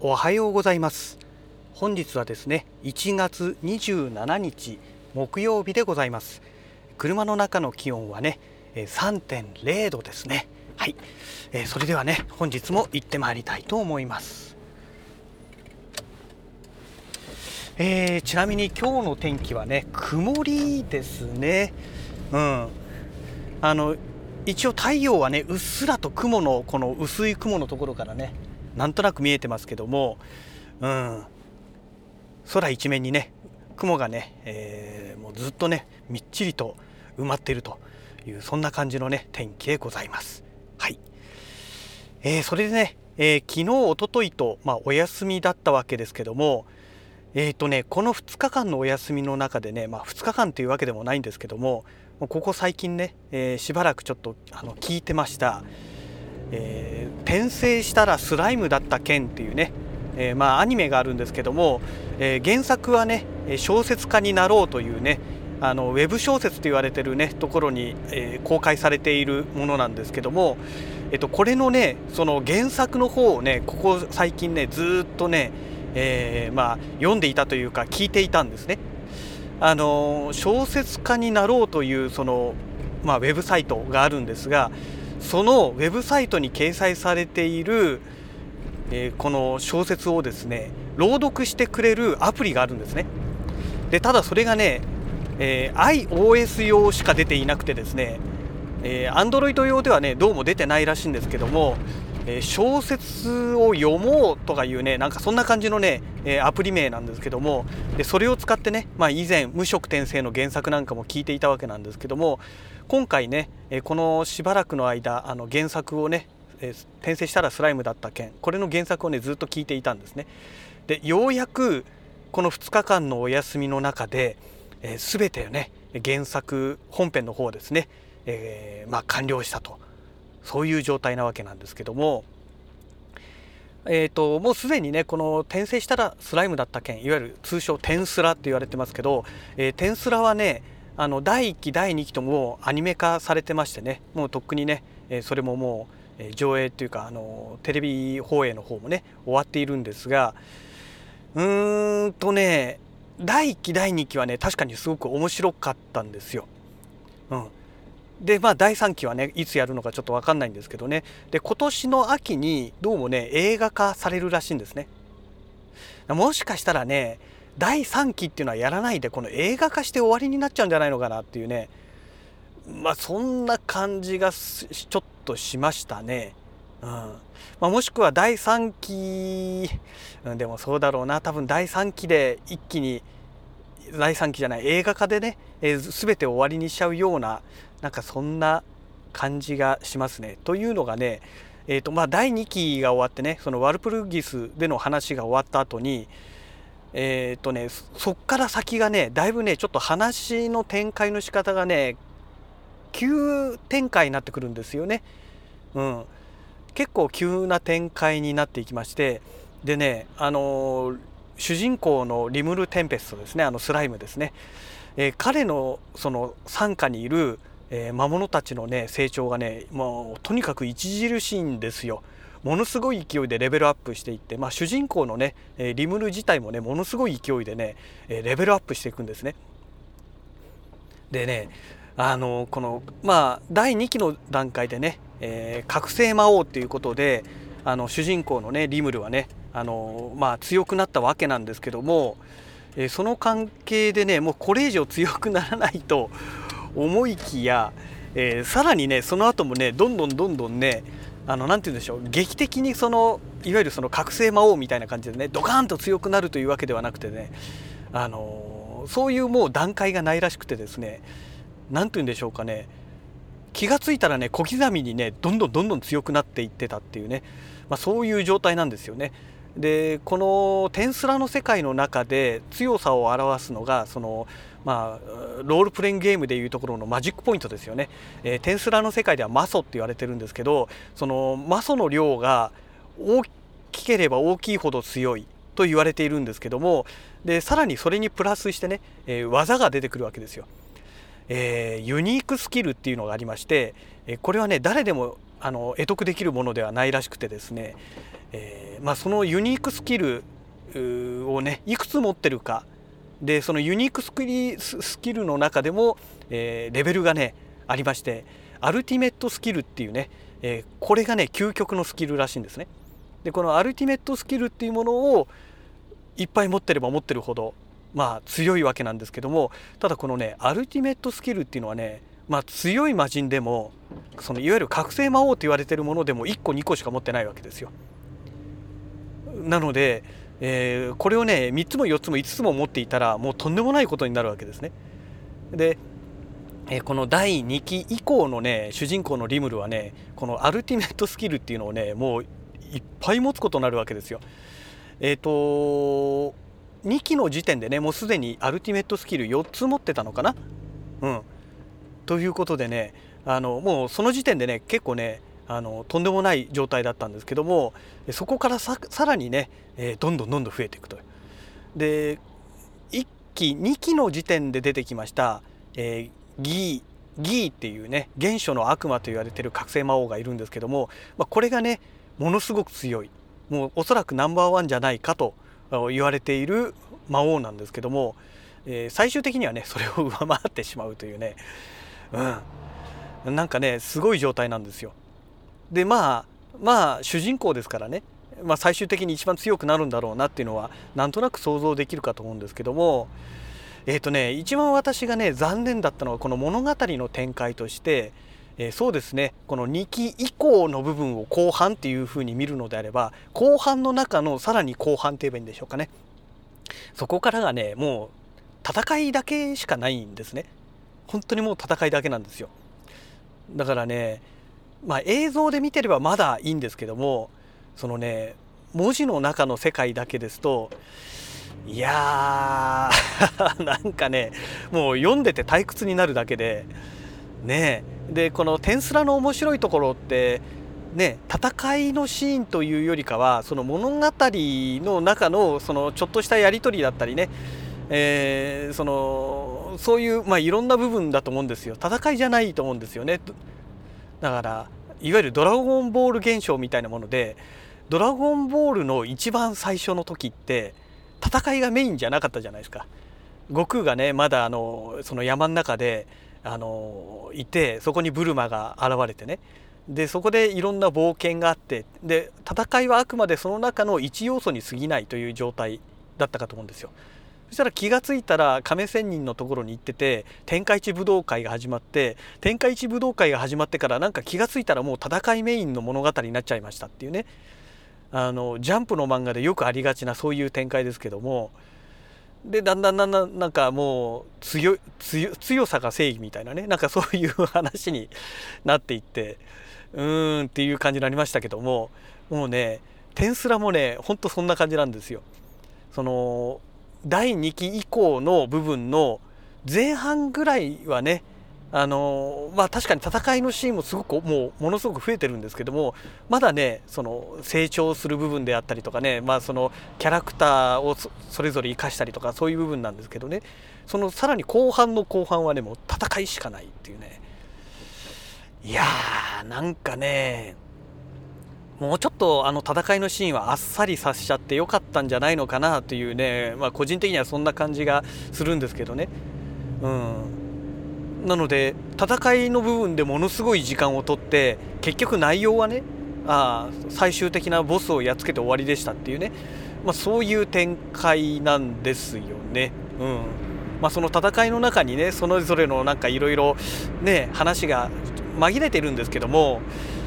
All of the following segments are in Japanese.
おはようございます。本日はですね1月27日木曜日でございます。車の中の気温はね3.0度ですね。はい、えー、それではね本日も行ってまいりたいと思います。えー、ちなみに今日の天気はね曇りですね。うん。あの一応太陽はねうっすらと雲のこの薄い雲のところからねなんとなく見えてますけども、うん、空一面にね雲がね、えー、もうずっとねみっちりと埋まっているというそんな感じのね天気でございます。はい、えー、それでね、えー、昨日おとといと、まあ、お休みだったわけですけどもえーとね、この2日間のお休みの中でね、まあ、2日間というわけでもないんですけどもここ最近ね、えー、しばらくちょっとあの聞いてました「えー、転生したらスライムだった件」っていうね、えー、まあアニメがあるんですけども、え原作はね小説家になろうというねあのウェブ小説と言われてるねところに、え公開されているものなんですけども、えっと、これのねその原作の方をねここ最近ねずっとね、えまあ、読んでいたというか聞いていたんですね。あの小説家になろうというその、まあ、ウェブサイトがあるんですがそのウェブサイトに掲載されている、えー、この小説をですね朗読してくれるアプリがあるんですね。でただそれがね、えー、iOS 用しか出ていなくてですね、えー、Android 用ではねどうも出てないらしいんですけどもえ小説を読もうとかいうねなんかそんな感じのね、えアプリ名なんですけどもでそれを使ってね、まあ、以前無色転生の原作なんかも聞いていたわけなんですけども今回ね、えこのしばらくの間あの原作をね、え転生したらスライムだった件これの原作をねずっと聞いていたんですね。でようやくこの2日間のお休みの中で、えー、全てね原作本編の方ですね、え、まあ、完了したと。そういう状態なわけなんですけども、えーと、もうすでにねこの転生したらスライムだった件いわゆる通称テンスラって言われてますけど、えー、テンスラはねあの第1期第2期ともアニメ化されてましてねもうとっくにね、えー、それももう、上映っていうかあのテレビ放映の方もね終わっているんですがうーんとね第1期第2期はね確かにすごく面白かったんですよ。うん、でまあ第3期はねいつやるのかちょっと分かんないんですけどね。で今年の秋にどうもね映画化されるらしいんですね。もしかしたらね第3期っていうのはやらないでこの映画化して終わりになっちゃうんじゃないのかなっていうね。まあそんな感じがちょっとしましたね。うん。まあ、もしくは第3期、うん、でもそうだろうな。多分第3期で一気に第3期じゃない映画化でね、えー、全て終わりにしちゃうようななんかそんな感じがしますね。というのがね、えーとまあ、第2期が終わってねそのワルプルギスでの話が終わった後にえっ、ー、とねそっから先がねだいぶねちょっと話の展開の仕方がね急展開になってくるんですよね。うん、結構急な展開になっていきましてでねあのー、主人公のリムル・テンペストですねあのスライムですね、えー、彼のその傘下にいるえー、魔物たちのね成長がねもうとにかく著しいんですよ。ものすごい勢いでレベルアップしていって、まあ、主人公のねリムル自体もねものすごい勢いでねレベルアップしていくんですね。でねあのこのまあ第2期の段階でね、えー、覚醒魔王っていうことであの主人公のねリムルはねあの、まあ、強くなったわけなんですけども、え、その関係でねもうこれ以上強くならないと思いきや、えー、さらにねその後もねどんどんどんどんねあのなて言うんでしょう劇的にそのいわゆるその覚醒魔王みたいな感じでねドカーンと強くなるというわけではなくてねあのそういうもう段階がないらしくてですね何て言うんでしょうかね気が付いたらね小刻みにねどんどんどんどん強くなっていってたっていうね、まあ、そういう状態なんですよね。でこのテンスラの世界の中で強さを表すのがそのまあ、ロールプレインゲームでいうところのマジックポイントですよね、えー、テンスラの世界ではマソって言われてるんですけどそのマソの量が大きければ大きいほど強いと言われているんですけどもでさらにそれにプラスしてね、えー、技が出てくるわけですよ。えー、ユニークスキルっていうのがありまして、えこれはね誰でもあの得得できるものではないらしくてですね、えー、まあ、そのユニークスキルをねいくつ持ってるかでそのユニークスキルスキルの中でも、えー、レベルがねありましてアルティメットスキルっていうね、えー、これがね究極のスキルらしいんですね。でこのアルティメットスキルっていうものをいっぱい持ってれば持ってるほどまあ強いわけなんですけどもただこのねアルティメットスキルっていうのはねまあ強い魔人でもそのいわゆる覚醒魔王と言われてるものでも1個2個しか持ってないわけですよ。なので、えー、これをね3つも4つも5つも持っていたらもうとんでもないことになるわけですね。で、えー、この第2期以降のね主人公のリムルはねこのアルティメットスキルっていうのをねもういっぱい持つことになるわけですよ。えっ、ー、と2期の時点でねもうすでにアルティメットスキル4つ持ってたのかな？うん、ということでねあのもうその時点でね結構ねあのとんでもない状態だったんですけどもそこからさらにね、えー、どんどんどんどん増えていくと。で1期2期の時点で出てきました、えー、ギーギーっていうね原初の悪魔と言われてる覚醒魔王がいるんですけども、まあ、これがねものすごく強いもうおそらくナンバーワンじゃないかと言われている魔王なんですけども、えー、最終的にはねそれを上回ってしまうというね、うん、なんかねすごい状態なんですよ。でまあまあ主人公ですからね、まあ、最終的に一番強くなるんだろうなっていうのはなんとなく想像できるかと思うんですけども。えっ、ー、とね一番私がね残念だったのはこの物語の展開としてえー、そうですね。この2期以降の部分を後半っていうふうに見るのであれば後半の中のさらに後半って言えばいいんでしょうかね。そこからがねもう戦いだけしかないんですね。本当にもう戦いだけなんですよ。だからねまあ映像で見てればまだいいんですけどもそのね文字の中の世界だけですといやー なんかねもう読んでて退屈になるだけでねえでこの「天スラ」の面白いところってね戦いのシーンというよりかはその物語の中のそのちょっとしたやり取りだったりね、えー、そのそういう、まあ、いろんな部分だと思うんですよ戦いじゃないと思うんですよねだからいわゆる「ドラゴンボール」現象みたいなもので「ドラゴンボール」の一番最初の時って戦いがメインじゃなかったじゃないですか。悟空がねまだあのその山の中であのいてそこにブルマが現れてねでそこでいろんな冒険があってで戦いはあくまでその中の一要素に過ぎないという状態だったかと思うんですよ。そしたら気が付いたら亀仙人のところに行ってて天下一武道会が始まって天下一武道会が始まってからなんか気が付いたらもう戦いメインの物語になっちゃいましたっていうねあのジャンプの漫画でよくありがちなそういう展開ですけどもでだんだんだんだんなんかもう強強さが正義みたいなねなんかそういう話になっていってうーんっていう感じになりましたけどももうね天すらもねほんとそんな感じなんですよ。その第2期以降の部分の前半ぐらいはねあのまあ確かに戦いのシーンもすごくもうものすごく増えてるんですけどもまだねその成長する部分であったりとかねまあそのキャラクターをそれぞれ生かしたりとかそういう部分なんですけどね。そのさらに後半の後半はねもう戦いしかないっていうね。いやーなんかねもうちょっとあの戦いのシーンはあっさりさせちゃってよかったんじゃないのかなというねまあ個人的にはそんな感じがするんですけどね。うん。なので戦いの部分でものすごい時間をとって結局内容はねあ最終的なボスをやっつけて終わりでしたっていうね、まあ、そういう展開なんですよね。うんまあ、その戦いの中にねそれぞれのなんかいろいろね話が紛れてるんですけども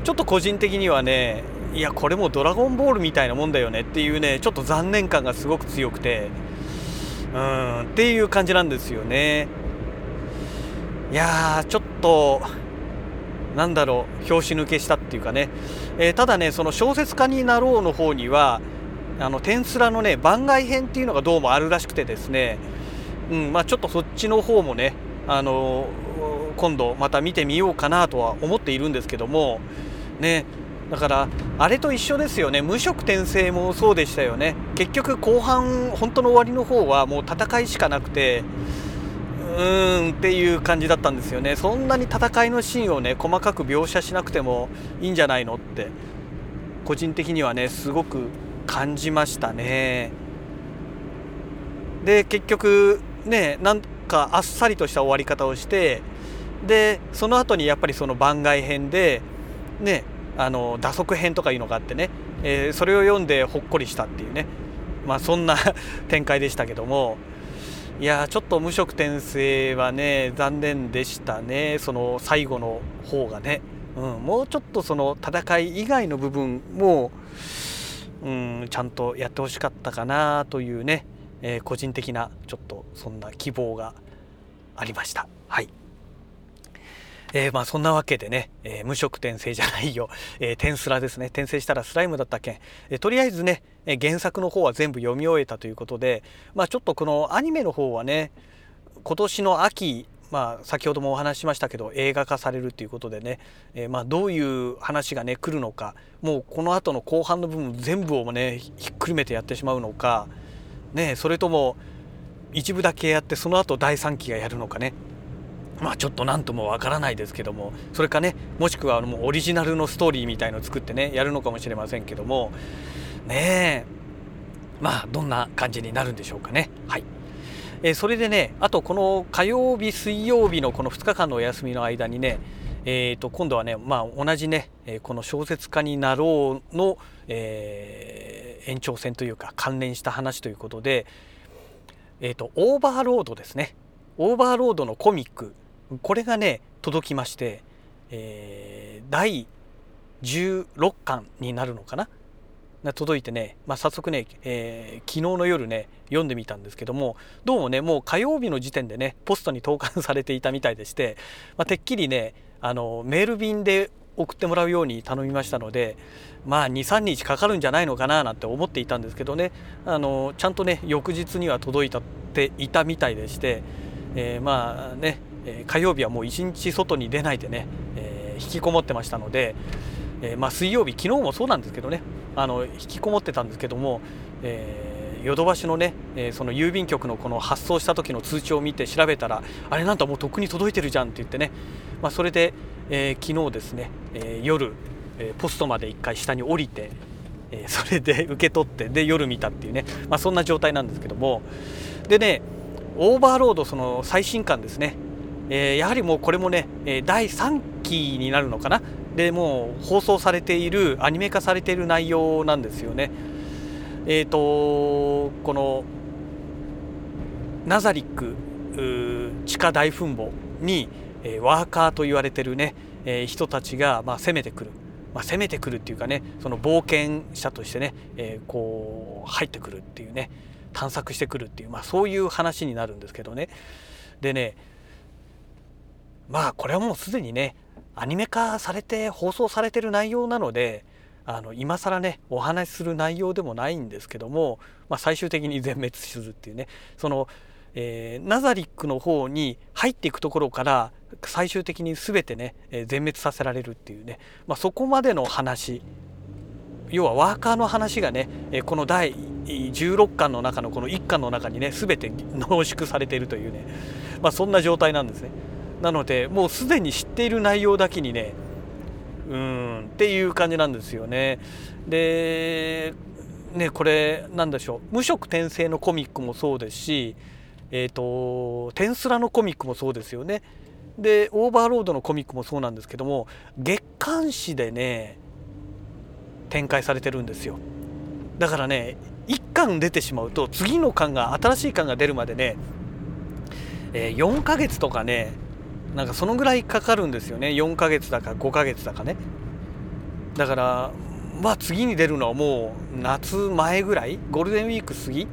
ちょっと個人的にはねいやこれも「ドラゴンボール」みたいなもんだよねっていうねちょっと残念感がすごく強くてうんっていう感じなんですよね。いやーちょっとなんだろう拍子抜けしたっていうかね、えー、ただねその小説家になろうの方にはあの天スラのね番外編っていうのがどうもあるらしくてですね、うんまあ、ちょっとそっちの方もねあの今度また見てみようかなとは思っているんですけども。ねだからあれと一緒ですよね。無色転生もそうでしたよね。結局後半本当の終わりの方はもう戦いしかなくて。ーんっていう感じだったんですよね。そんなに戦いのシーンをね細かく描写しなくてもいいんじゃないのって個人的にはねすごく感じましたね。で結局ねなんかあっさりとした終わり方をしてでその後にやっぱりその番外編でねあの打足編とかいうのがあってね、えー、それを読んでほっこりしたっていうね。まあそんな 展開でしたけども。いやちょっと無色転生はね残念でしたね。その最後の方がね、うん、もうちょっとその戦い以外の部分も、うん、ちゃんとやってほしかったかなというね、えー、個人的なちょっとそんな希望がありました。はい。えー、まあそんなわけでね、えー、無色転生じゃないよ、えー、転スラですね。転生したらスライムだった件、えー、とりあえずね、え原作の方は全部読み終えたということでまあちょっとこのアニメの方はね今年の秋まあ、先ほどもお話ししましたけど映画化されるということでね、えー、まあどういう話がね来るのかもうこの後の後半の部分全部をねひっくるめてやってしまうのか、ね、それとも一部だけやってその後第3期がやるのかね。まあちょっと何ともわからないですけどもそれかねもしくはもうオリジナルのストーリーみたいのを作ってねやるのかもしれませんけどもねえまあどんな感じになるんでしょうかね。はい。えー、それでねあとこの火曜日水曜日のこの2日間のお休みの間にねえー、と今度はね、まあ、同じねこの小説家になろうの、えー、延長線というか関連した話ということで、えーとオーバーロードですね。オーバーロードのコミック。これがね届きまして、えー、第16巻になるのかな？届いてね、まあ、早速ね、えー、昨日の夜ね読んでみたんですけどもどうもねもう火曜日の時点でねポストに投函されていたみたいでして、まあ、てっきりねあのメール便で送ってもらうように頼みましたのでまあ23日かかるんじゃないのかななんて思っていたんですけどねあのちゃんとね翌日には届いたっていたみたいでして、えー、まあねえ火曜日はもう一日外に出ないでね、え、引きこもってましたので、え、まあ、水曜日昨日もそうなんですけどねあの引きこもってたんですけども、えー、ヨドバシのね、えその郵便局のこの発送した時の通知を見て調べたらあれなんともうとっくに届いてるじゃんって言ってね、まあ、それで、え昨日ですね、え夜、えポストまで1回下に降りて、えそれで 受け取ってで夜見たっていうね、まあ、そんな状態なんですけどもでねオーバーロードその最新刊ですねえー、やはりもうこれもね、え第3期になるのかな？でもう放送されているアニメ化されている内容なんですよね。えーと、このナザリック地下大墳墓に、え、ワーカーと言われてるね、え、人たちが、まあ、攻めてくる、まあ、攻めてくるっていうかねその冒険者としてね、えー、こう入ってくるっていうね探索してくるっていう、まあ、そういう話になるんですけどね。でねまあこれはもうすでにねアニメ化されて放送されてる内容なのであの今更ねお話しする内容でもないんですけども、まあ、最終的に全滅するっていうね。その、えー、ナザリックの方に入っていくところから最終的に全てね、えー、全滅させられるっていうね、まあ、そこまでの話要はワーカーの話がねえこの第16巻の中のこの1巻の中にね全て濃縮されているというね、まあ、そんな状態なんですね。なのでもうすでに知っている内容だけにねうんっていう感じなんですよね。でねこれなんでしょう無色転生のコミックもそうですしえっ、ー、とテンスラのコミックもそうですよね。でオーバーロードのコミックもそうなんですけども月刊誌でね展開されてるんですよだからね1巻出てしまうと次の巻が新しい巻が出るまでね、えー、4ヶ月とかねなんかそのぐらいかかるんですよね。4ヶ月だか5ヶ月だかね。だからまあ次に出るのはもう夏前ぐらい？ゴールデンウィーク過ぎ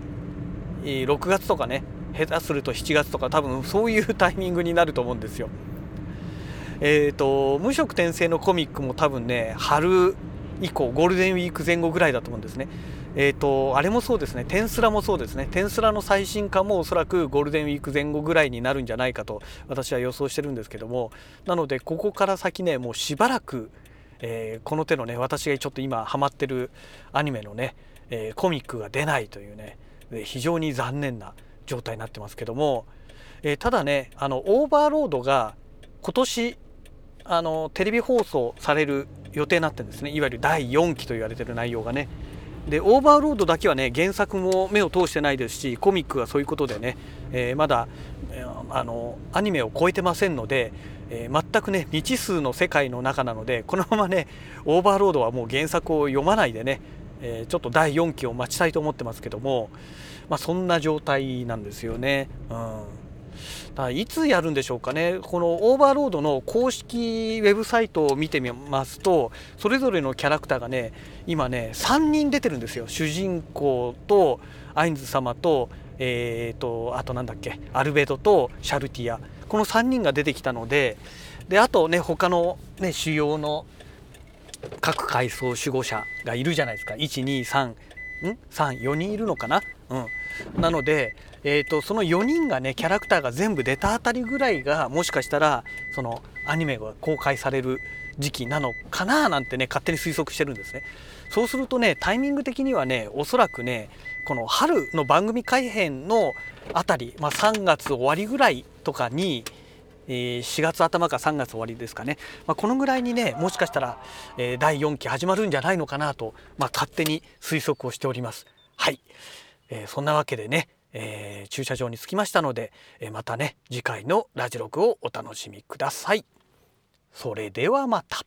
？6月とかね。下手すると7月とか多分そういうタイミングになると思うんですよ。えっ、ー、と無色転生のコミックも多分ね春以降ゴールデンウィーク前後ぐらいだと思うんですね。えーと、あれもそうですね、テンスラもそうですね、テンスラの最新刊もおそらくゴールデンウィーク前後ぐらいになるんじゃないかと私は予想してるんですけども、なので、ここから先ね、もうしばらく、えー、この手のね、私がちょっと今ハマってるアニメのね、えー、コミックが出ないというね、非常に残念な状態になってますけども、えー、ただね、あのオーバーロードが今年あのテレビ放送される予定になってるんですね。いわゆる第4期と言われてる内容がね。でオーバーロードだけはね原作も目を通してないですしコミックはそういうことでね、えー、まだ、あのアニメを超えてませんので、えー、全くね未知数の世界の中なのでこのままねオーバーロードはもう原作を読まないでね、えちょっと第4期を待ちたいと思ってますけども、まあ、そんな状態なんですよね。うんいつやるんでしょうかね。このオーバーロードの公式ウェブサイトを見てみますとそれぞれのキャラクターがね今ね3人出てるんですよ。主人公とアインズ様とえーと、あとなんだっけアルベドとシャルティア。この3人が出てきたのでであとね他のね主要の各階層守護者がいるじゃないですか。123ん？34人いるのかな、うん、なので、えーと、その4人がねキャラクターが全部出たあたりぐらいがもしかしたらそのアニメが公開される時期なのかななんてね勝手に推測してるんですね。そうするとねタイミング的にはねおそらくねこの春の番組改編のあたり、まあ、3月終わりぐらいとかにえ4月頭か3月終わりですかね、まあ、このぐらいにねもしかしたら、第4期始まるんじゃないのかなと、まあ、勝手に推測をしております。はい、えー、そんなわけでね、えー、駐車場に着きましたので、えまたね次回のラジログをお楽しみください。それではまた。